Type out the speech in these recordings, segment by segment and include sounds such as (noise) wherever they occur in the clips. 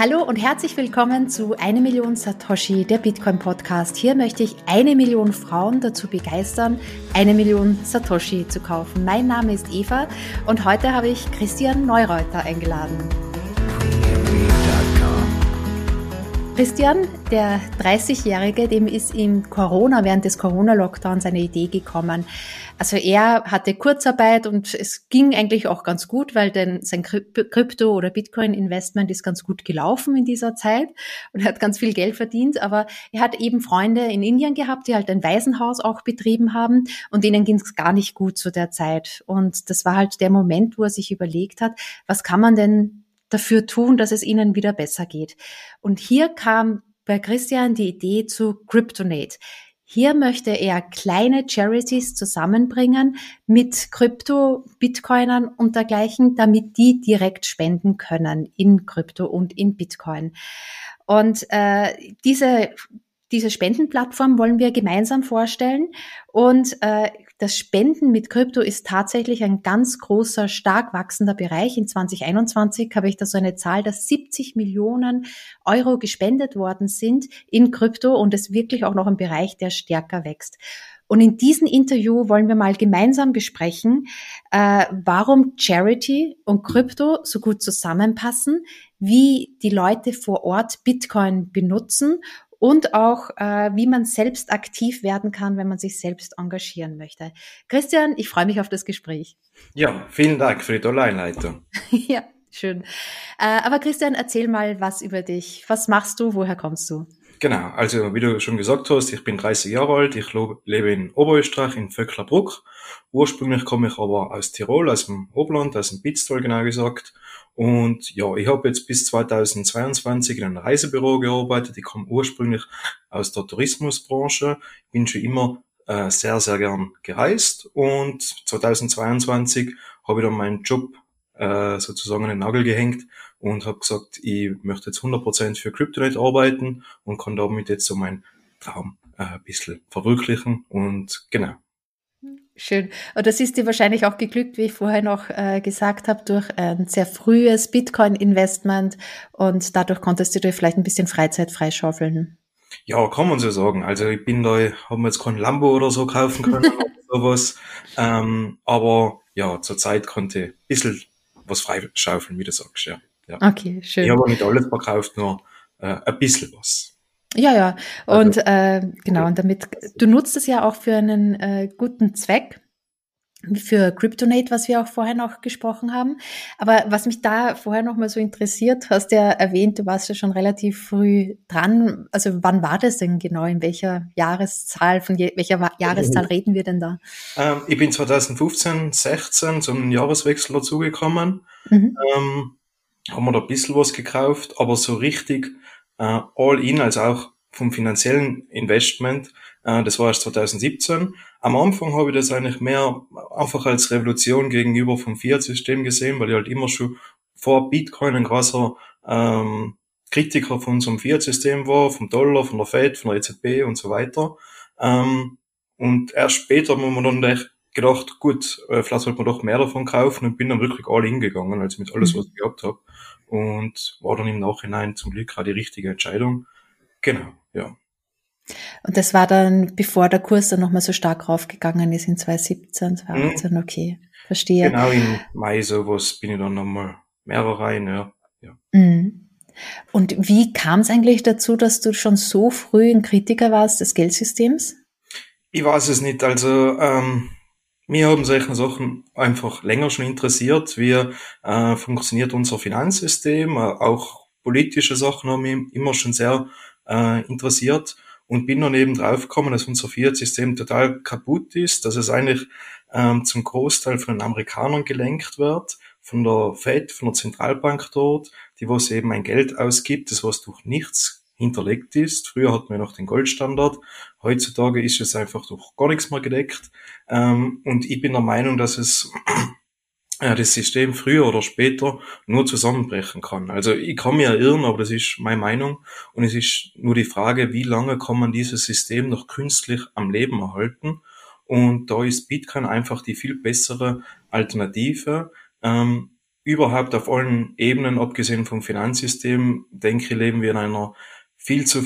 Hallo und herzlich willkommen zu Eine Million Satoshi, der Bitcoin Podcast. Hier möchte ich eine Million Frauen dazu begeistern, eine Million Satoshi zu kaufen. Mein Name ist Eva und heute habe ich Christian Neureuter eingeladen. Christian, der 30-Jährige, dem ist im Corona, während des Corona-Lockdowns eine Idee gekommen. Also er hatte Kurzarbeit und es ging eigentlich auch ganz gut, weil denn sein Krypto- oder Bitcoin-Investment ist ganz gut gelaufen in dieser Zeit und er hat ganz viel Geld verdient. Aber er hat eben Freunde in Indien gehabt, die halt ein Waisenhaus auch betrieben haben und denen ging es gar nicht gut zu der Zeit. Und das war halt der Moment, wo er sich überlegt hat, was kann man denn dafür tun, dass es ihnen wieder besser geht. Und hier kam bei Christian die Idee zu Cryptonate. Hier möchte er kleine Charities zusammenbringen mit Krypto, Bitcoinern und dergleichen, damit die direkt spenden können in Krypto und in Bitcoin. Und äh, diese diese Spendenplattform wollen wir gemeinsam vorstellen. Und äh, das Spenden mit Krypto ist tatsächlich ein ganz großer, stark wachsender Bereich. In 2021 habe ich da so eine Zahl, dass 70 Millionen Euro gespendet worden sind in Krypto und es wirklich auch noch ein Bereich, der stärker wächst. Und in diesem Interview wollen wir mal gemeinsam besprechen, äh, warum Charity und Krypto so gut zusammenpassen, wie die Leute vor Ort Bitcoin benutzen und auch, äh, wie man selbst aktiv werden kann, wenn man sich selbst engagieren möchte. Christian, ich freue mich auf das Gespräch. Ja, vielen Dank für die tolle Einleitung. (laughs) ja, schön. Äh, aber Christian, erzähl mal was über dich. Was machst du? Woher kommst du? Genau, also wie du schon gesagt hast, ich bin 30 Jahre alt, ich lebe in Oberösterreich, in Vöcklerbruck. Ursprünglich komme ich aber aus Tirol, aus dem Oberland, aus dem Pitztal genau gesagt und ja, ich habe jetzt bis 2022 in einem Reisebüro gearbeitet. Ich komme ursprünglich aus der Tourismusbranche, bin schon immer äh, sehr, sehr gern gereist und 2022 habe ich dann meinen Job äh, sozusagen an den Nagel gehängt und habe gesagt, ich möchte jetzt 100% für CryptoNet arbeiten und kann damit jetzt so meinen Traum äh, ein bisschen verwirklichen und genau. Schön. Und das ist dir wahrscheinlich auch geglückt, wie ich vorher noch äh, gesagt habe, durch ein sehr frühes Bitcoin-Investment und dadurch konntest du dir vielleicht ein bisschen Freizeit freischaufeln. Ja, kann man so sagen. Also ich bin da, haben wir jetzt kein Lambo oder so kaufen können (laughs) oder sowas. Ähm, aber ja, zur Zeit konnte ich ein bisschen was freischaufeln, wie du sagst, ja. ja. Okay, schön. Ich habe nicht alles verkauft, nur äh, ein bisschen was. Ja, ja. Und also, äh, genau, und damit, du nutzt es ja auch für einen äh, guten Zweck, für Cryptonate, was wir auch vorher noch gesprochen haben. Aber was mich da vorher noch mal so interessiert, hast ja erwähnt, du warst ja schon relativ früh dran. Also wann war das denn genau? In welcher Jahreszahl, von je, welcher Jahreszahl reden wir denn da? Ähm, ich bin 2015, 16 zum Jahreswechsel dazugekommen. Mhm. Ähm, haben wir da ein bisschen was gekauft, aber so richtig äh, all in, also auch vom finanziellen Investment. Äh, das war erst 2017. Am Anfang habe ich das eigentlich mehr einfach als Revolution gegenüber vom Fiat-System gesehen, weil ich halt immer schon vor Bitcoin ein großer ähm, Kritiker von unserem Fiat-System war, vom Dollar, von der Fed, von der EZB und so weiter. Ähm, und erst später haben wir dann gedacht, gut, äh, vielleicht sollte man doch mehr davon kaufen und bin dann wirklich all in gegangen, also mit alles, mhm. was ich gehabt habe und war dann im Nachhinein zum Glück auch die richtige Entscheidung. Genau, ja. Und das war dann, bevor der Kurs dann nochmal so stark raufgegangen ist in 2017, 2018, mhm. okay, verstehe. Genau, im Mai sowas bin ich dann nochmal mehr rein, ja. ja. Mhm. Und wie kam es eigentlich dazu, dass du schon so früh ein Kritiker warst des Geldsystems? Ich weiß es nicht, also ähm, mir haben solche Sachen einfach länger schon interessiert. Wie äh, funktioniert unser Finanzsystem? Äh, auch politische Sachen haben mich immer schon sehr äh, interessiert und bin dann eben draufgekommen, dass unser Fiat-System total kaputt ist, dass es eigentlich ähm, zum Großteil von den Amerikanern gelenkt wird, von der Fed, von der Zentralbank dort, die was eben ein Geld ausgibt, das was durch nichts hinterlegt ist. Früher hatten wir noch den Goldstandard. Heutzutage ist es einfach durch gar nichts mehr gedeckt. Ähm, und ich bin der Meinung, dass es ja, (clears throat) das System früher oder später nur zusammenbrechen kann. Also ich kann mir irren, aber das ist meine Meinung. Und es ist nur die Frage, wie lange kann man dieses System noch künstlich am Leben erhalten? Und da ist Bitcoin einfach die viel bessere Alternative. Ähm, überhaupt auf allen Ebenen, abgesehen vom Finanzsystem, denke ich, leben wir in einer viel zu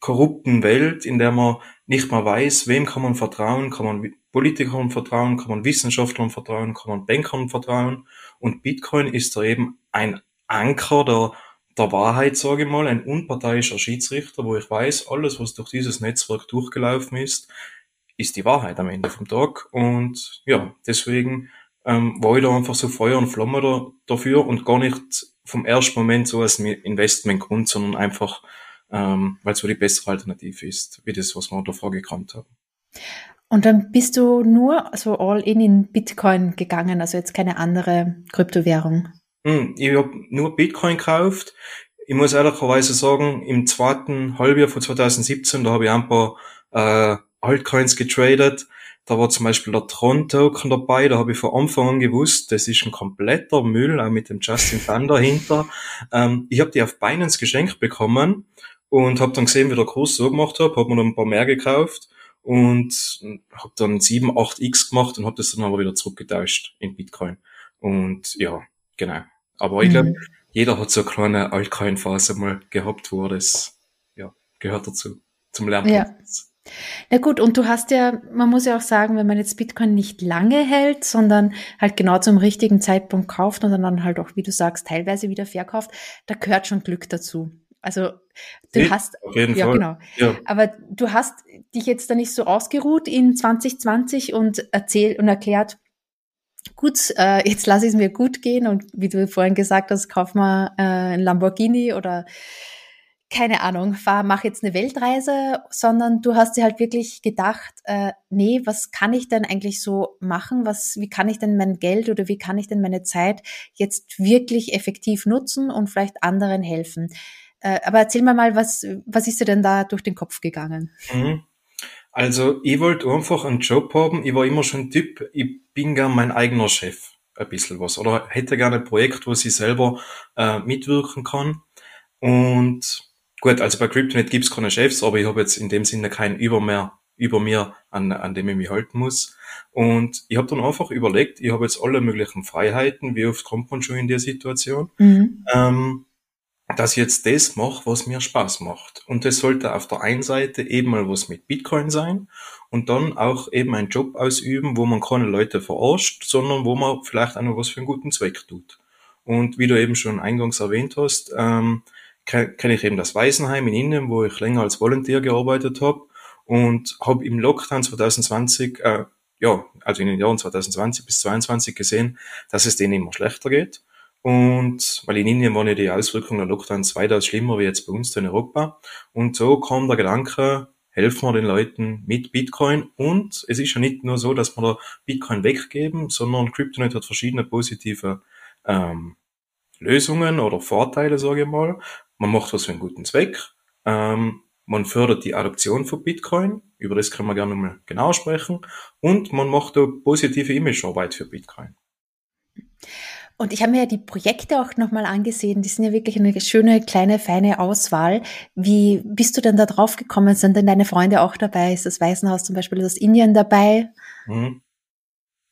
korrupten Welt, in der man nicht mal weiß, wem kann man vertrauen, kann man Politikern vertrauen, kann man Wissenschaftlern vertrauen, kann man Bankern vertrauen. Und Bitcoin ist da eben ein Anker der, der Wahrheit, sage ich mal, ein unparteiischer Schiedsrichter, wo ich weiß, alles, was durch dieses Netzwerk durchgelaufen ist, ist die Wahrheit am Ende vom Tag. Und ja, deswegen ähm, war ich da einfach so Feuer und Flamme da, dafür und gar nicht vom ersten Moment so als Investmentgrund, sondern einfach, ähm, weil es so die bessere Alternative ist, wie das, was wir davor gekannt haben. Und dann bist du nur so all in in Bitcoin gegangen, also jetzt keine andere Kryptowährung. Hm, ich habe nur Bitcoin gekauft. Ich muss ehrlicherweise sagen, im zweiten Halbjahr von 2017, da habe ich ein paar äh, Altcoins getradet. Da war zum Beispiel der Tron-Token dabei, da habe ich von Anfang an gewusst, das ist ein kompletter Müll, auch mit dem Justin Fan dahinter. Ähm, ich habe die auf Binance geschenkt bekommen und habe dann gesehen, wie der Kurs so gemacht hat, habe mir dann ein paar mehr gekauft und habe dann 7, 8x gemacht und habe das dann aber wieder zurückgetauscht in Bitcoin. Und ja, genau. Aber ich glaube, mhm. jeder hat so eine kleine Altcoin-Phase mal gehabt, wo das ja, gehört dazu, zum Lernprozess. Ja. Na gut, und du hast ja, man muss ja auch sagen, wenn man jetzt Bitcoin nicht lange hält, sondern halt genau zum richtigen Zeitpunkt kauft und dann halt auch, wie du sagst, teilweise wieder verkauft, da gehört schon Glück dazu. Also du nee, hast ja Fall. genau. Ja. Aber du hast dich jetzt da nicht so ausgeruht in 2020 und erzählt und erklärt, gut, äh, jetzt lasse ich es mir gut gehen und wie du vorhin gesagt hast, kauf mal äh, ein Lamborghini oder keine Ahnung, fahr, mach jetzt eine Weltreise, sondern du hast dir halt wirklich gedacht, äh, nee, was kann ich denn eigentlich so machen? Was, wie kann ich denn mein Geld oder wie kann ich denn meine Zeit jetzt wirklich effektiv nutzen und vielleicht anderen helfen? Äh, aber erzähl mir mal, was, was ist dir denn da durch den Kopf gegangen? Mhm. Also, ich wollte einfach einen Job haben. Ich war immer schon ein Typ, ich bin gern mein eigener Chef. Ein bisschen was. Oder hätte gerne ein Projekt, wo ich selber äh, mitwirken kann. Und gut, also bei CryptoNet gibt's keine Chefs, aber ich habe jetzt in dem Sinne keinen über mehr über mir, an, an dem ich mich halten muss. Und ich habe dann einfach überlegt, ich habe jetzt alle möglichen Freiheiten, wie oft kommt man schon in der Situation. Mhm. Ähm, dass ich jetzt das mache, was mir Spaß macht. Und das sollte auf der einen Seite eben mal was mit Bitcoin sein und dann auch eben einen Job ausüben, wo man keine Leute verarscht, sondern wo man vielleicht auch noch was für einen guten Zweck tut. Und wie du eben schon eingangs erwähnt hast, ähm, kenne ich eben das Waisenheim in Indien, wo ich länger als Volunteer gearbeitet habe und habe im Lockdown 2020, äh, ja, also in den Jahren 2020 bis 2022 gesehen, dass es denen immer schlechter geht und weil in Indien waren ja die Auswirkungen der Lockdowns weitaus schlimmer wie jetzt bei uns in Europa. Und so kam der Gedanke, helfen wir den Leuten mit Bitcoin. Und es ist ja nicht nur so, dass wir da Bitcoin weggeben, sondern CryptoNet hat verschiedene positive ähm, Lösungen oder Vorteile, sage ich mal. Man macht was für einen guten Zweck. Ähm, man fördert die Adoption von Bitcoin. Über das können wir gerne mal genau sprechen. Und man macht da positive Imagearbeit für Bitcoin. Und ich habe mir ja die Projekte auch nochmal angesehen. Die sind ja wirklich eine schöne, kleine, feine Auswahl. Wie bist du denn da drauf gekommen? Sind denn deine Freunde auch dabei? Ist das Waisenhaus zum Beispiel aus Indien dabei? Mhm.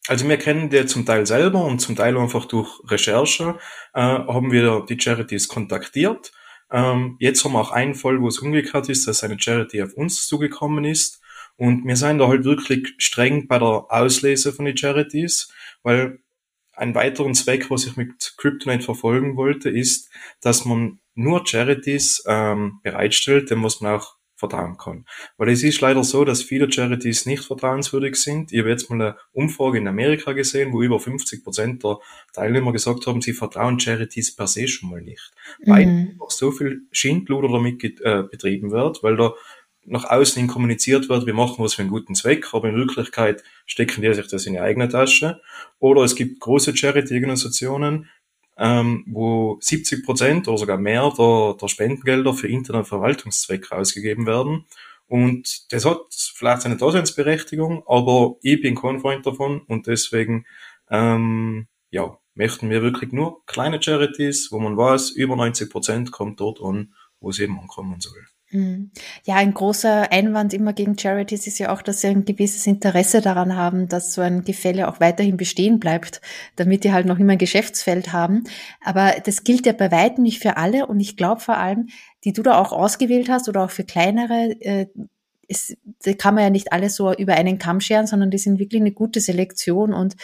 Also wir kennen die zum Teil selber und zum Teil einfach durch Recherche äh, haben wir die Charities kontaktiert. Ähm, jetzt haben wir auch einen Fall, wo es umgekehrt ist, dass eine Charity auf uns zugekommen ist. Und wir sind da halt wirklich streng bei der Auslese von den Charities, weil ein weiteren Zweck, was ich mit CryptoNet verfolgen wollte, ist, dass man nur Charities ähm, bereitstellt, dem was man auch vertrauen kann. Weil es ist leider so, dass viele Charities nicht vertrauenswürdig sind. Ich habe jetzt mal eine Umfrage in Amerika gesehen, wo über 50 Prozent der Teilnehmer gesagt haben, sie vertrauen Charities per se schon mal nicht. Mhm. Weil so viel Schindluder damit äh, betrieben wird, weil da nach außen hin kommuniziert wird, wir machen was für einen guten Zweck, aber in Wirklichkeit stecken die sich das in die eigene Tasche. Oder es gibt große Charity-Organisationen, ähm, wo 70 Prozent oder sogar mehr der, der Spendengelder für interne Verwaltungszwecke ausgegeben werden. Und das hat vielleicht seine Daseinsberechtigung, aber ich bin kein Freund davon und deswegen ähm, ja, möchten wir wirklich nur kleine Charities, wo man weiß, über 90 Prozent kommt dort an, wo es eben ankommen soll. Mhm. Ja, ein großer Einwand immer gegen Charities ist ja auch, dass sie ein gewisses Interesse daran haben, dass so ein Gefälle auch weiterhin bestehen bleibt, damit die halt noch immer ein Geschäftsfeld haben. Aber das gilt ja bei weitem nicht für alle und ich glaube vor allem, die du da auch ausgewählt hast oder auch für kleinere, äh, ist, da kann man ja nicht alles so über einen Kamm scheren, sondern die sind wirklich eine gute Selektion und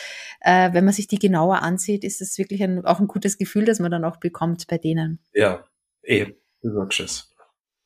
äh, wenn man sich die genauer ansieht, ist es wirklich ein, auch ein gutes Gefühl, das man dann auch bekommt bei denen. Ja, eh, du sagst es.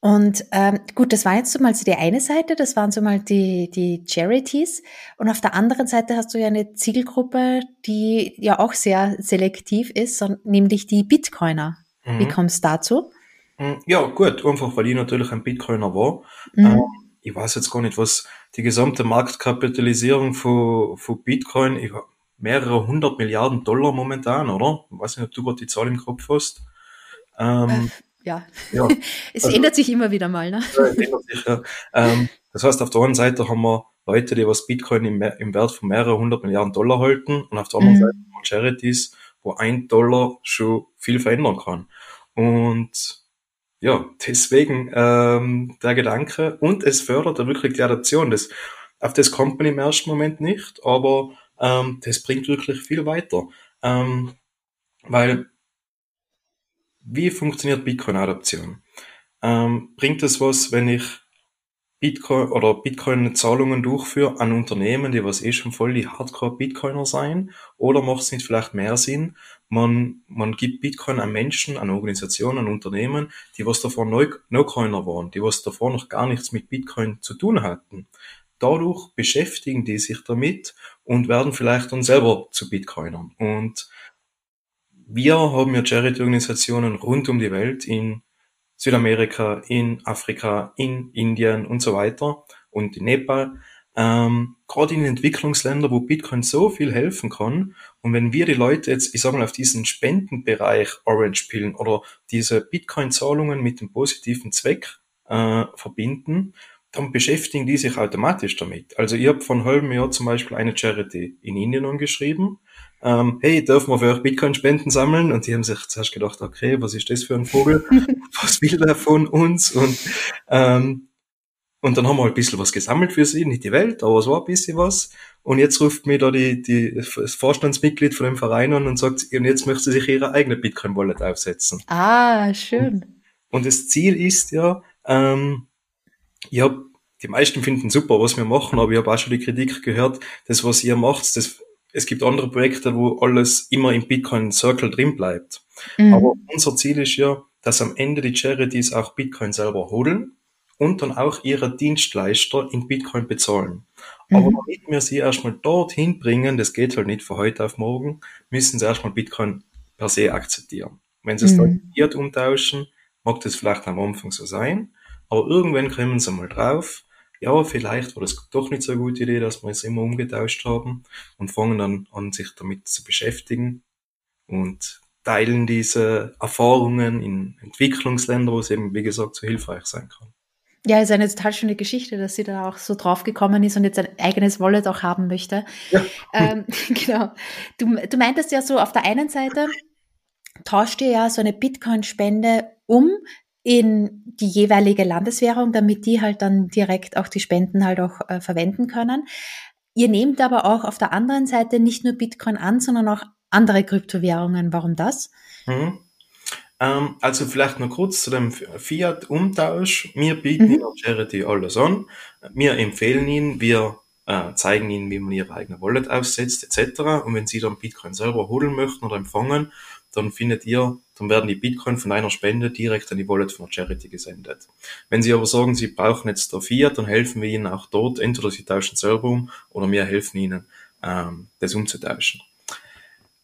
Und ähm, gut, das war jetzt so mal so die eine Seite, das waren so mal die, die Charities. Und auf der anderen Seite hast du ja eine Zielgruppe, die ja auch sehr selektiv ist, nämlich die Bitcoiner. Mhm. Wie kommst du dazu? Mhm. Ja, gut, einfach weil ich natürlich ein Bitcoiner war. Mhm. Ähm, ich weiß jetzt gar nicht, was die gesamte Marktkapitalisierung von, von Bitcoin, ich, mehrere hundert Milliarden Dollar momentan, oder? Ich weiß nicht, ob du gerade die Zahl im Kopf hast. Ähm, äh, ja, ja. (laughs) es also, ändert sich immer wieder mal. Ne? Ja, ändert sich, ja. Ähm, das heißt, auf der einen Seite haben wir Leute, die was Bitcoin im, im Wert von mehreren hundert Milliarden Dollar halten und auf der anderen mhm. Seite haben wir Charities, wo ein Dollar schon viel verändern kann. Und ja, deswegen ähm, der Gedanke und es fördert ja wirklich die Adaption. Das, auf das kommt man im ersten Moment nicht, aber ähm, das bringt wirklich viel weiter. Ähm, weil wie funktioniert Bitcoin-Adaption? Ähm, bringt es was, wenn ich Bitcoin oder Bitcoin-Zahlungen durchführe an Unternehmen, die was eh schon voll die Hardcore-Bitcoiner sein? Oder macht es nicht vielleicht mehr Sinn, man, man gibt Bitcoin an Menschen, an Organisationen, an Unternehmen, die was davor No-Coiner waren, die was davor noch gar nichts mit Bitcoin zu tun hatten. Dadurch beschäftigen die sich damit und werden vielleicht dann selber zu Bitcoinern. Und wir haben ja Charity-Organisationen rund um die Welt in Südamerika, in Afrika, in Indien und so weiter und in Nepal. Ähm, gerade in Entwicklungsländern, wo Bitcoin so viel helfen kann. Und wenn wir die Leute jetzt, ich sage mal, auf diesen Spendenbereich Orange pillen oder diese Bitcoin-Zahlungen mit dem positiven Zweck äh, verbinden, dann beschäftigen die sich automatisch damit. Also ich habe vor einem halben Jahr zum Beispiel eine Charity in Indien angeschrieben ähm, hey, dürfen wir für euch Bitcoin-Spenden sammeln? Und die haben sich zuerst gedacht, okay, was ist das für ein Vogel? (laughs) was will der von uns? Und, ähm, und dann haben wir halt ein bisschen was gesammelt für sie, nicht die Welt, aber es war ein bisschen was. Und jetzt ruft mir da die, die, das Vorstandsmitglied von dem Verein an und sagt, und jetzt möchte sie sich ihre eigene Bitcoin-Wallet aufsetzen. Ah, schön. Und, und das Ziel ist ja, ähm, ich hab, die meisten finden super, was wir machen, aber ich habe auch schon die Kritik gehört, das, was ihr macht, das es gibt andere Projekte, wo alles immer im Bitcoin Circle drin bleibt. Mhm. Aber unser Ziel ist ja, dass am Ende die Charities auch Bitcoin selber holen und dann auch ihre Dienstleister in Bitcoin bezahlen. Mhm. Aber damit wir sie erstmal dorthin bringen, das geht halt nicht von heute auf morgen, müssen sie erstmal Bitcoin per se akzeptieren. Wenn sie es mhm. dann umtauschen, mag das vielleicht am Anfang so sein, aber irgendwann kommen sie mal drauf, ja, vielleicht war das doch nicht so eine gute Idee, dass wir es immer umgetauscht haben und fangen dann an, sich damit zu beschäftigen und teilen diese Erfahrungen in Entwicklungsländern, wo es eben, wie gesagt, so hilfreich sein kann. Ja, ist eine total schöne Geschichte, dass sie da auch so drauf gekommen ist und jetzt ein eigenes Wallet auch haben möchte. Ja. (laughs) Ähm, genau. Du, du meintest ja so, auf der einen Seite tauscht ihr ja so eine Bitcoin-Spende um in die jeweilige Landeswährung, damit die halt dann direkt auch die Spenden halt auch äh, verwenden können. Ihr nehmt aber auch auf der anderen Seite nicht nur Bitcoin an, sondern auch andere Kryptowährungen. Warum das? Mhm. Ähm, also vielleicht noch kurz zu dem Fiat-Umtausch. Wir bieten mhm. in Charity alles an. Wir empfehlen Ihnen, wir äh, zeigen Ihnen, wie man Ihre eigene Wallet aufsetzt etc. Und wenn Sie dann Bitcoin selber holen möchten oder empfangen, dann findet ihr, dann werden die Bitcoin von einer Spende direkt an die Wallet von der Charity gesendet. Wenn Sie aber sagen, Sie brauchen jetzt der Fiat, dann helfen wir Ihnen auch dort, entweder Sie tauschen selber um oder wir helfen Ihnen, ähm, das umzutauschen.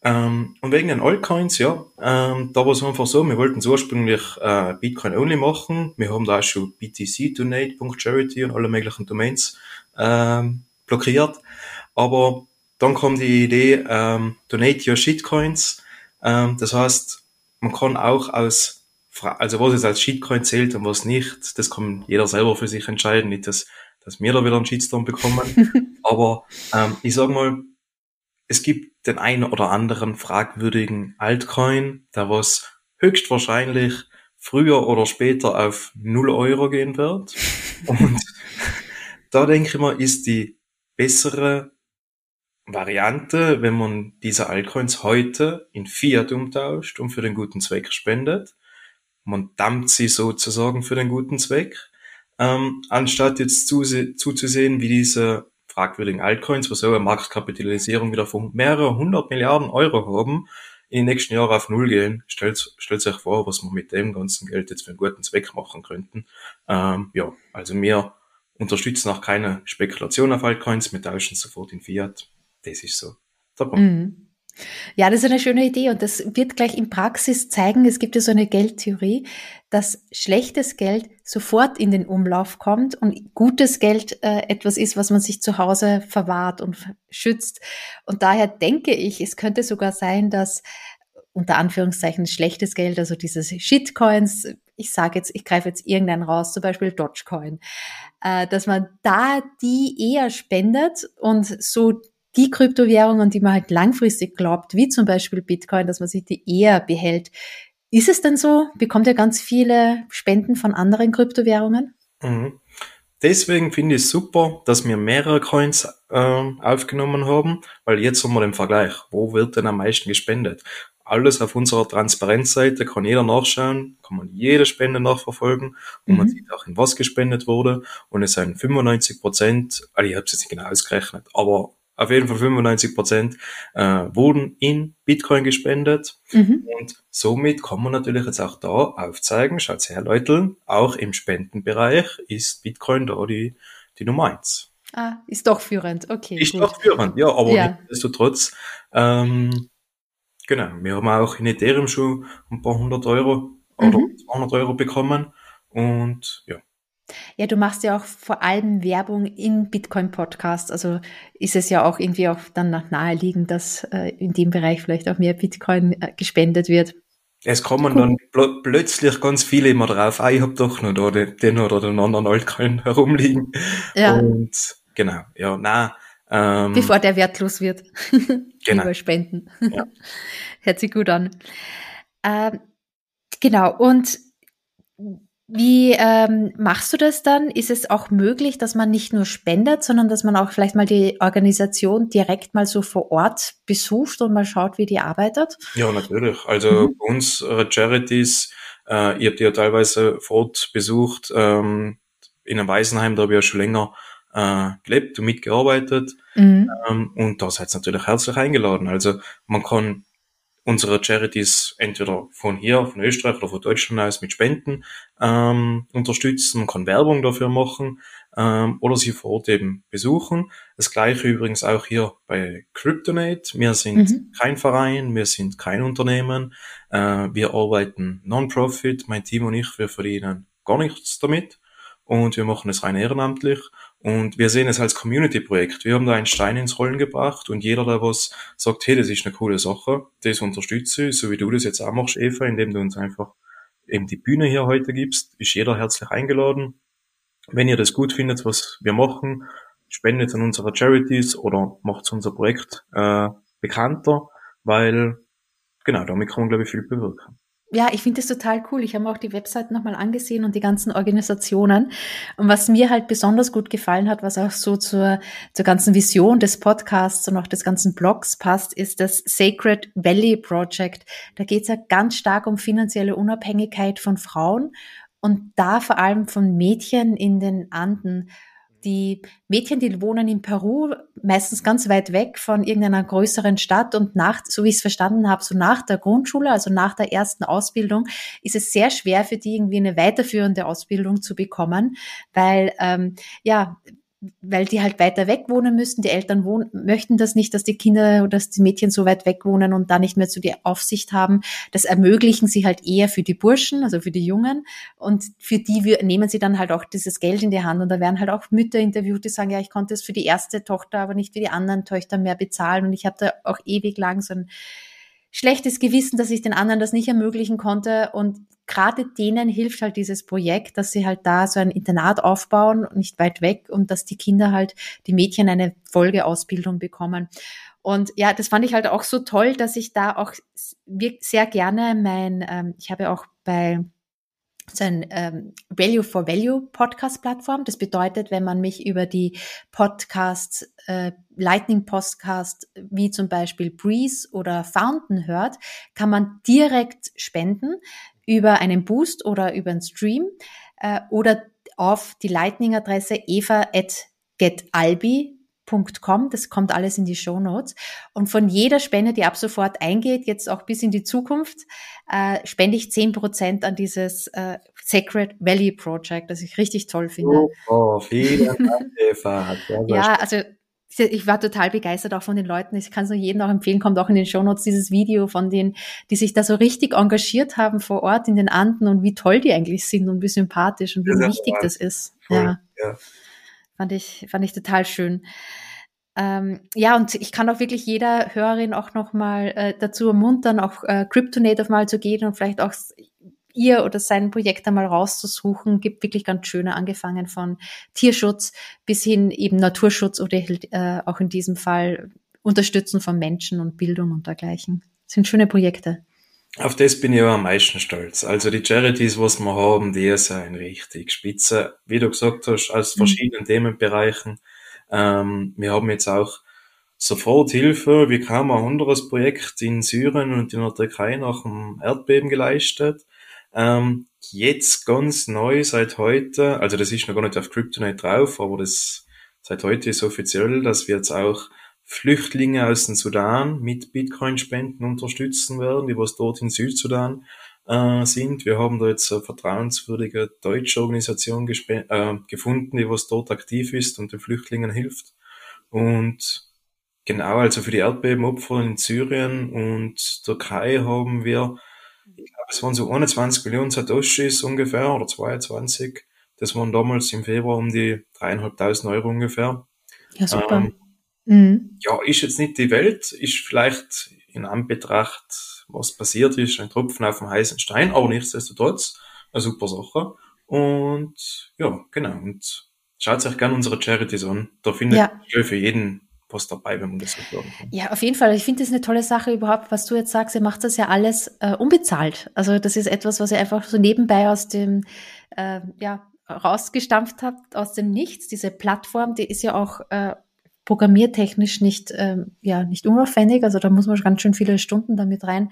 Ähm, und wegen den Altcoins, ja, ähm, da war es einfach so, wir wollten es ursprünglich äh, Bitcoin only machen. Wir haben da auch schon btcdonate.charity und alle möglichen Domains ähm, blockiert. Aber dann kam die Idee, ähm, donate your shitcoins. Ähm, das heißt, man kann auch aus, also was es als Shitcoin zählt und was nicht, das kann jeder selber für sich entscheiden, nicht, dass, dass wir da wieder einen Shitstorm bekommen. (laughs) Aber ähm, ich sag mal, es gibt den einen oder anderen fragwürdigen Altcoin, der was höchstwahrscheinlich früher oder später auf 0 Euro gehen wird. (laughs) Und (laughs) da denke ich mal, ist die bessere Variante, wenn man diese Altcoins heute in Fiat umtauscht und für den guten Zweck spendet. Man dampft sie sozusagen für den guten Zweck, ähm, anstatt jetzt zuzusehen, wie diese fragwürdigen Altcoins, was eine Marktkapitalisierung wieder von mehreren hundert Milliarden Euro haben, in den nächsten Jahren auf Null gehen. Stellt, stellt euch vor, was wir mit dem ganzen Geld jetzt für einen guten Zweck machen könnten. Ähm, ja, also wir unterstützen auch keine Spekulation auf Altcoins, wir tauschen sofort in Fiat. Das ist so. Mhm. Ja, das ist eine schöne Idee und das wird gleich in Praxis zeigen. Es gibt ja so eine Geldtheorie, dass schlechtes Geld sofort in den Umlauf kommt und gutes Geld äh, etwas ist, was man sich zu Hause verwahrt und schützt. Und daher denke ich, es könnte sogar sein, dass unter Anführungszeichen schlechtes Geld, also dieses Shitcoins, ich sage jetzt, ich greife jetzt irgendeinen raus, zum Beispiel Dogecoin, äh, dass man da die eher spendet und so die Kryptowährungen, die man halt langfristig glaubt, wie zum Beispiel Bitcoin, dass man sich die eher behält. Ist es denn so? Bekommt ihr ganz viele Spenden von anderen Kryptowährungen? Mhm. Deswegen finde ich es super, dass wir mehrere Coins äh, aufgenommen haben, weil jetzt haben wir den Vergleich. Wo wird denn am meisten gespendet? Alles auf unserer Transparenzseite kann jeder nachschauen, kann man jede Spende nachverfolgen und mhm. man sieht auch, in was gespendet wurde. Und es sind 95 Prozent, also ich habe es jetzt nicht genau ausgerechnet, aber auf jeden Fall 95 Prozent äh, wurden in Bitcoin gespendet. Mhm. Und somit kann man natürlich jetzt auch da aufzeigen, schaut her, Leute, auch im Spendenbereich ist Bitcoin da die, die Nummer eins. Ah, ist doch führend, okay. Ist gut. doch führend, ja, aber ja. nichtsdestotrotz, ähm, genau, wir haben auch in Ethereum schon ein paar hundert Euro oder mhm. 200 Euro bekommen und ja, ja, du machst ja auch vor allem Werbung in Bitcoin-Podcasts. Also ist es ja auch irgendwie auch dann naheliegend, dass äh, in dem Bereich vielleicht auch mehr Bitcoin äh, gespendet wird. Es kommen cool. dann pl plötzlich ganz viele immer drauf, ah, ich habe doch noch da den, oder den anderen Altcoin (laughs) herumliegen. Ja. Und genau, ja, na. Ähm, Bevor der wertlos wird. (laughs) genau. Über Spenden. Ja. (laughs) Hört sich gut an. Ähm, genau, und wie ähm, machst du das dann? Ist es auch möglich, dass man nicht nur spendet, sondern dass man auch vielleicht mal die Organisation direkt mal so vor Ort besucht und mal schaut, wie die arbeitet? Ja, natürlich. Also mhm. bei uns äh, Charities, äh, ihr habt ja teilweise vor Ort besucht, ähm, in einem Waisenheim, da habe ich ja schon länger äh, gelebt und mitgearbeitet. Mhm. Ähm, und da seid ihr natürlich herzlich eingeladen. Also man kann unsere Charities entweder von hier, von Österreich oder von Deutschland aus mit Spenden ähm, unterstützen, man kann Werbung dafür machen ähm, oder sie vor Ort eben besuchen. Das gleiche übrigens auch hier bei Cryptonate. Wir sind mhm. kein Verein, wir sind kein Unternehmen, äh, wir arbeiten Non-Profit, mein Team und ich, wir verdienen gar nichts damit und wir machen es rein ehrenamtlich und wir sehen es als Community-Projekt. Wir haben da einen Stein ins Rollen gebracht und jeder, der was sagt, hey, das ist eine coole Sache, das unterstütze ich, so wie du das jetzt auch machst, Eva, indem du uns einfach eben die Bühne hier heute gibst, ist jeder herzlich eingeladen. Wenn ihr das gut findet, was wir machen, spendet an unsere Charities oder macht unser Projekt äh, bekannter, weil genau, damit kann man, glaube ich, viel bewirken ja, ich finde das total cool. Ich habe mir auch die Website nochmal angesehen und die ganzen Organisationen. Und was mir halt besonders gut gefallen hat, was auch so zur, zur ganzen Vision des Podcasts und auch des ganzen Blogs passt, ist das Sacred Valley Project. Da geht es ja ganz stark um finanzielle Unabhängigkeit von Frauen und da vor allem von Mädchen in den Anden die Mädchen, die wohnen in Peru, meistens ganz weit weg von irgendeiner größeren Stadt. Und nach, so wie ich es verstanden habe, so nach der Grundschule, also nach der ersten Ausbildung, ist es sehr schwer für die irgendwie eine weiterführende Ausbildung zu bekommen, weil ähm, ja weil die halt weiter weg wohnen müssen. Die Eltern wohnen, möchten das nicht, dass die Kinder oder dass die Mädchen so weit weg wohnen und da nicht mehr zu die Aufsicht haben. Das ermöglichen sie halt eher für die Burschen, also für die Jungen. Und für die nehmen sie dann halt auch dieses Geld in die Hand. Und da werden halt auch Mütter interviewt, die sagen, ja, ich konnte es für die erste Tochter, aber nicht für die anderen Töchter mehr bezahlen. Und ich habe da auch ewig lang so ein schlechtes Gewissen, dass ich den anderen das nicht ermöglichen konnte. Und gerade denen hilft halt dieses Projekt, dass sie halt da so ein Internat aufbauen, nicht weit weg und dass die Kinder halt, die Mädchen eine Folgeausbildung bekommen. Und ja, das fand ich halt auch so toll, dass ich da auch sehr gerne mein, ähm, ich habe auch bei so ein ähm, Value for Value Podcast Plattform. Das bedeutet, wenn man mich über die Podcasts, äh, Lightning Podcast, wie zum Beispiel Breeze oder Fountain hört, kann man direkt spenden über einen Boost oder über einen Stream äh, oder auf die Lightning-Adresse eva at getalbi Com. Das kommt alles in die Show Notes. Und von jeder Spende, die ab sofort eingeht, jetzt auch bis in die Zukunft, äh, spende ich zehn Prozent an dieses äh, Sacred Valley Project, das ich richtig toll finde. Oh, vielen Dank, Eva. ja, also ich war total begeistert auch von den Leuten. Ich kann es nur jedem auch empfehlen, kommt auch in den Shownotes dieses Video von denen, die sich da so richtig engagiert haben vor Ort in den Anden und wie toll die eigentlich sind und wie sympathisch und wie ja, wichtig das ist. Ja. ja. Fand ich, fand ich total schön. Ähm, ja, und ich kann auch wirklich jeder Hörerin auch nochmal äh, dazu ermuntern, auch äh, Cryptonative mal zu gehen und vielleicht auch ihr oder sein Projekt einmal rauszusuchen. Gibt wirklich ganz schöne, angefangen von Tierschutz bis hin eben Naturschutz oder äh, auch in diesem Fall Unterstützen von Menschen und Bildung und dergleichen. Das sind schöne Projekte. Auf das bin ich auch am meisten stolz. Also die Charities, was wir haben, die sind richtig spitze. Wie du gesagt hast, aus mhm. verschiedenen mhm. Themenbereichen. Ähm, wir haben jetzt auch Soforthilfe wie kaum ein anderes Projekt in Syrien und in der Türkei nach dem Erdbeben geleistet. Ähm, jetzt ganz neu seit heute, also das ist noch gar nicht auf Kryptonite drauf, aber das seit heute ist offiziell, dass wir jetzt auch Flüchtlinge aus dem Sudan mit Bitcoin-Spenden unterstützen werden, die was dort in Südsudan äh, sind. Wir haben da jetzt eine vertrauenswürdige deutsche Organisation äh, gefunden, die was dort aktiv ist und den Flüchtlingen hilft. Und genau, also für die Erdbebenopfer in Syrien und Türkei haben wir, ich glaube, es waren so 21 Millionen Satoshis ungefähr oder 22. Das waren damals im Februar um die dreieinhalbtausend Euro ungefähr. Ja, super. Ähm, Mhm. Ja, ist jetzt nicht die Welt, ist vielleicht in Anbetracht, was passiert ist, ein Tropfen auf dem heißen Stein, aber nichtsdestotrotz eine super Sache. Und ja, genau. Und schaut euch gerne unsere Charities an. Da findet ja. ihr für jeden was dabei, wenn man das so kann. Ja, auf jeden Fall. Ich finde das eine tolle Sache überhaupt, was du jetzt sagst. Ihr macht das ja alles äh, unbezahlt. Also das ist etwas, was ihr einfach so nebenbei aus dem, äh, ja, rausgestampft habt, aus dem Nichts. Diese Plattform, die ist ja auch äh, programmiertechnisch nicht, ähm, ja, nicht unaufwendig. Also da muss man ganz schön viele Stunden damit rein,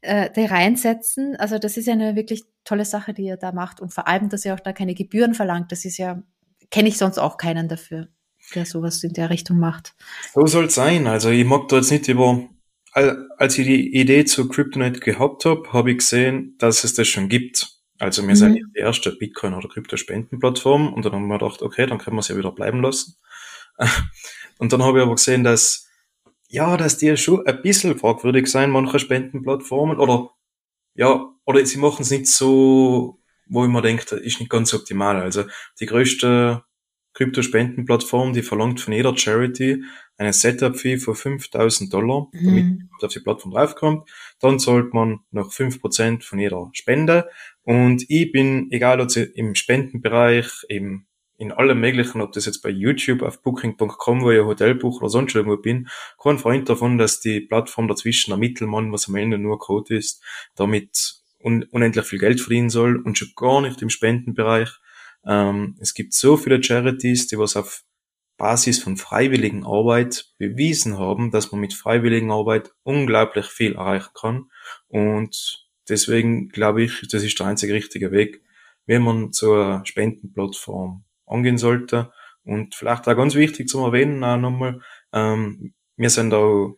äh, da reinsetzen. Also das ist ja eine wirklich tolle Sache, die ihr da macht. Und vor allem, dass ihr auch da keine Gebühren verlangt. Das ist ja, kenne ich sonst auch keinen dafür, der sowas in der Richtung macht. So soll es sein. Also ich mag da jetzt nicht über, als ich die Idee zu CryptoNet gehabt habe, habe ich gesehen, dass es das schon gibt. Also wir mhm. sind die erste Bitcoin- oder Kryptospendenplattform und dann haben wir gedacht, okay, dann können wir es ja wieder bleiben lassen. Und dann habe ich aber gesehen, dass, ja, dass die schon ein bisschen fragwürdig sein, manche Spendenplattformen, oder, ja, oder sie machen es nicht so, wo ich mir denke, ist nicht ganz optimal. Also, die größte Kryptospendenplattform, die verlangt von jeder Charity eine Setup-Fee von 5000 Dollar, damit mhm. auf die Plattform draufkommt. Dann zahlt man noch 5% von jeder Spende. Und ich bin, egal ob im Spendenbereich, im in allem möglichen, ob das jetzt bei YouTube auf Booking.com, wo ich ein Hotel buche oder sonst irgendwo bin, kein Freund davon, dass die Plattform dazwischen der Mittelmann, was am Ende nur Code ist, damit un unendlich viel Geld verdienen soll und schon gar nicht im Spendenbereich. Ähm, es gibt so viele Charities, die was auf Basis von freiwilligen Arbeit bewiesen haben, dass man mit freiwilligen Arbeit unglaublich viel erreichen kann. Und deswegen glaube ich, das ist der einzige richtige Weg, wenn man zur Spendenplattform angehen sollte. Und vielleicht auch ganz wichtig zum Erwähnen auch nochmal, ähm, wir sind da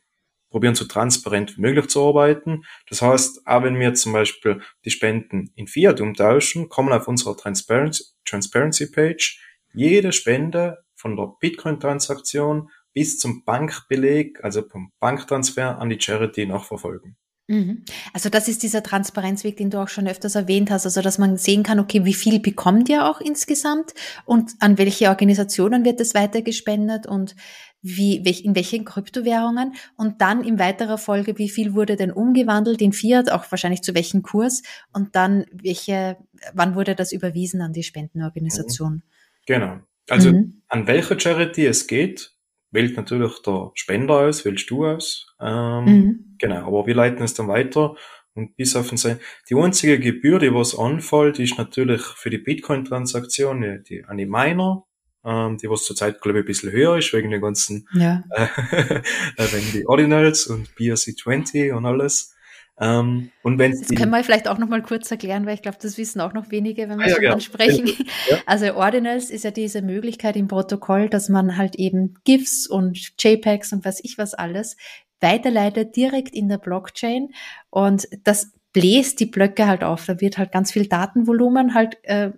probieren so transparent wie möglich zu arbeiten. Das heißt, auch wenn wir zum Beispiel die Spenden in Fiat umtauschen, kommen auf unserer Transparency, Transparency Page jede Spende von der Bitcoin-Transaktion bis zum Bankbeleg, also vom Banktransfer an die Charity nachverfolgen. Mhm. Also das ist dieser Transparenzweg, den du auch schon öfters erwähnt hast, also dass man sehen kann, okay, wie viel bekommt ihr auch insgesamt und an welche Organisationen wird es weitergespendet und wie, in welchen Kryptowährungen und dann in weiterer Folge, wie viel wurde denn umgewandelt in Fiat, auch wahrscheinlich zu welchem Kurs und dann welche, wann wurde das überwiesen an die Spendenorganisation? Genau. Also mhm. an welche Charity es geht, wählt natürlich der Spender aus, wählst du aus. Ähm, mhm. Genau, aber wir leiten es dann weiter Und bis auf den die einzige Gebühr, die was anfällt, ist natürlich für die Bitcoin-Transaktion, die, an die Miner, ähm, die was zurzeit, glaube ich, ein bisschen höher ist, wegen den ganzen, ja. (laughs) äh, wegen die Ordinals und BRC20 und alles. Ähm, und wenn das können wir vielleicht auch noch mal kurz erklären, weil ich glaube, das wissen auch noch wenige, wenn wir ah, ja, so ja. ansprechen. (laughs) Ja. Also Ordinals ist ja diese Möglichkeit im Protokoll, dass man halt eben GIFs und JPEGs und was ich was alles weiterleitet direkt in der Blockchain und das bläst die Blöcke halt auf. Da wird halt ganz viel Datenvolumen halt äh,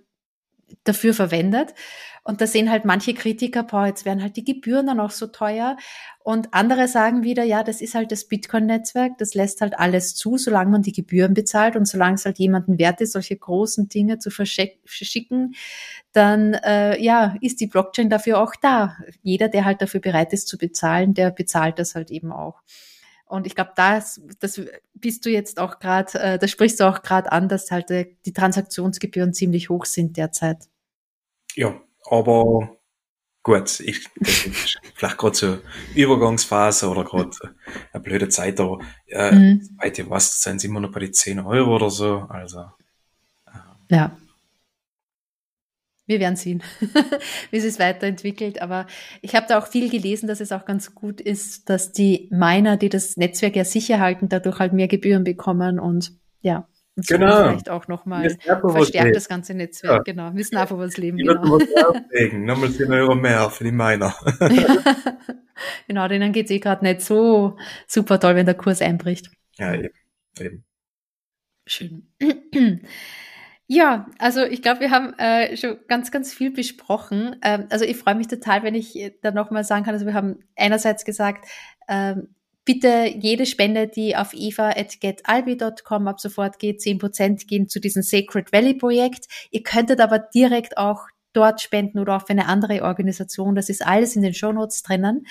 dafür verwendet. Und da sehen halt manche Kritiker, boah, jetzt werden halt die Gebühren dann auch so teuer. Und andere sagen wieder, ja, das ist halt das Bitcoin-Netzwerk, das lässt halt alles zu, solange man die Gebühren bezahlt und solange es halt jemanden wert ist, solche großen Dinge zu verschicken, dann äh, ja, ist die Blockchain dafür auch da. Jeder, der halt dafür bereit ist zu bezahlen, der bezahlt das halt eben auch. Und ich glaube, das, das bist du jetzt auch gerade, äh, da sprichst du auch gerade an, dass halt äh, die Transaktionsgebühren ziemlich hoch sind derzeit. Ja, aber gut, ich, das ist (laughs) vielleicht gerade so Übergangsphase oder gerade eine blöde Zeit, aber äh, mhm. ich weiß, sind sie immer noch bei den 10 Euro oder so. Also äh, ja. Wir werden sehen, (laughs) wie es sich weiterentwickelt. Aber ich habe da auch viel gelesen, dass es auch ganz gut ist, dass die Miner, die das Netzwerk ja sicher halten, dadurch halt mehr Gebühren bekommen und ja, genau. vielleicht auch nochmal verstärkt das ganze Netzwerk. Ja. Genau, müssen einfach was leben. Die genau. auflegen. Nochmal 10 Euro mehr für die Miner. (laughs) genau, denen geht es eh gerade nicht so super toll, wenn der Kurs einbricht. Ja, eben. eben. Schön. (clears throat) Ja, also ich glaube, wir haben äh, schon ganz, ganz viel besprochen. Ähm, also ich freue mich total, wenn ich da nochmal sagen kann. Also wir haben einerseits gesagt, ähm, bitte jede Spende, die auf eva.getalbi.com ab sofort geht, 10% gehen zu diesem Sacred Valley Projekt. Ihr könntet aber direkt auch dort spenden oder auch für eine andere Organisation. Das ist alles in den Show Notes drinnen.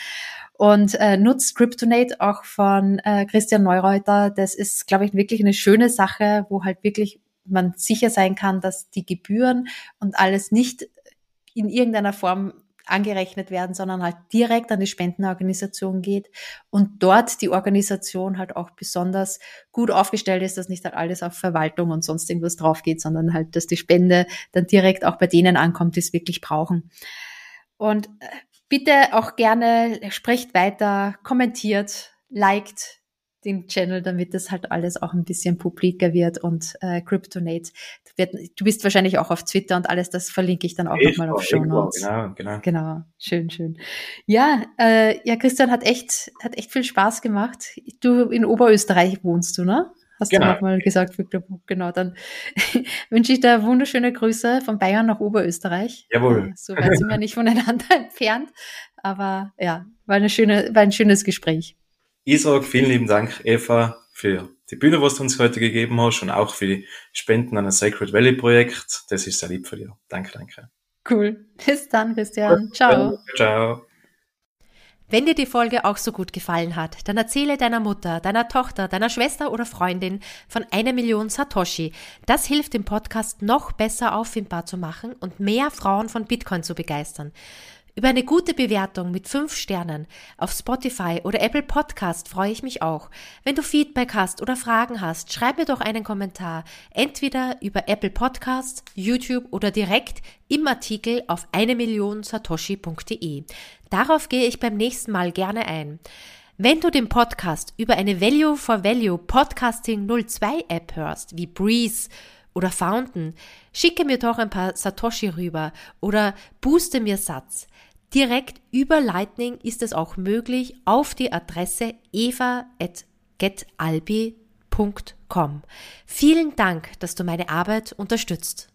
Und äh, nutzt Cryptonate auch von äh, Christian Neureuter. Das ist, glaube ich, wirklich eine schöne Sache, wo halt wirklich man sicher sein kann, dass die Gebühren und alles nicht in irgendeiner Form angerechnet werden, sondern halt direkt an die Spendenorganisation geht und dort die Organisation halt auch besonders gut aufgestellt ist, dass nicht halt alles auf Verwaltung und sonst irgendwas drauf geht, sondern halt, dass die Spende dann direkt auch bei denen ankommt, die es wirklich brauchen. Und äh, bitte auch gerne sprecht weiter, kommentiert, liked, den Channel, damit das halt alles auch ein bisschen publiker wird und äh, Cryptonate. Wird, du bist wahrscheinlich auch auf Twitter und alles, das verlinke ich dann auch nochmal auf Show Notes. Genau, genau. Genau, schön, schön. Ja, äh, ja, Christian hat echt, hat echt viel Spaß gemacht. Du in Oberösterreich wohnst du, ne? Hast genau. du nochmal gesagt, Victor Buch. Genau, dann (laughs) wünsche ich dir wunderschöne Grüße von Bayern nach Oberösterreich. Jawohl. So weit sind wir nicht voneinander (laughs) entfernt. Aber ja, war, eine schöne, war ein schönes Gespräch. Ich sage vielen lieben Dank, Eva, für die Bühne, was du uns heute gegeben hast und auch für die Spenden an das Sacred Valley Projekt. Das ist sehr lieb von dir. Danke, danke. Cool. Bis dann, Christian. Ciao. Ciao. Wenn dir die Folge auch so gut gefallen hat, dann erzähle deiner Mutter, deiner Tochter, deiner Schwester oder Freundin von einer Million Satoshi. Das hilft dem Podcast noch besser auffindbar zu machen und mehr Frauen von Bitcoin zu begeistern. Über eine gute Bewertung mit fünf Sternen auf Spotify oder Apple Podcast freue ich mich auch. Wenn du Feedback hast oder Fragen hast, schreib mir doch einen Kommentar, entweder über Apple Podcasts, YouTube oder direkt im Artikel auf eine Million satoshi.de. Darauf gehe ich beim nächsten Mal gerne ein. Wenn du den Podcast über eine Value for Value Podcasting 02 App hörst, wie Breeze oder Fountain, schicke mir doch ein paar Satoshi rüber oder booste mir Satz. Direkt über Lightning ist es auch möglich auf die Adresse eva.getalbi.com. Vielen Dank, dass du meine Arbeit unterstützt.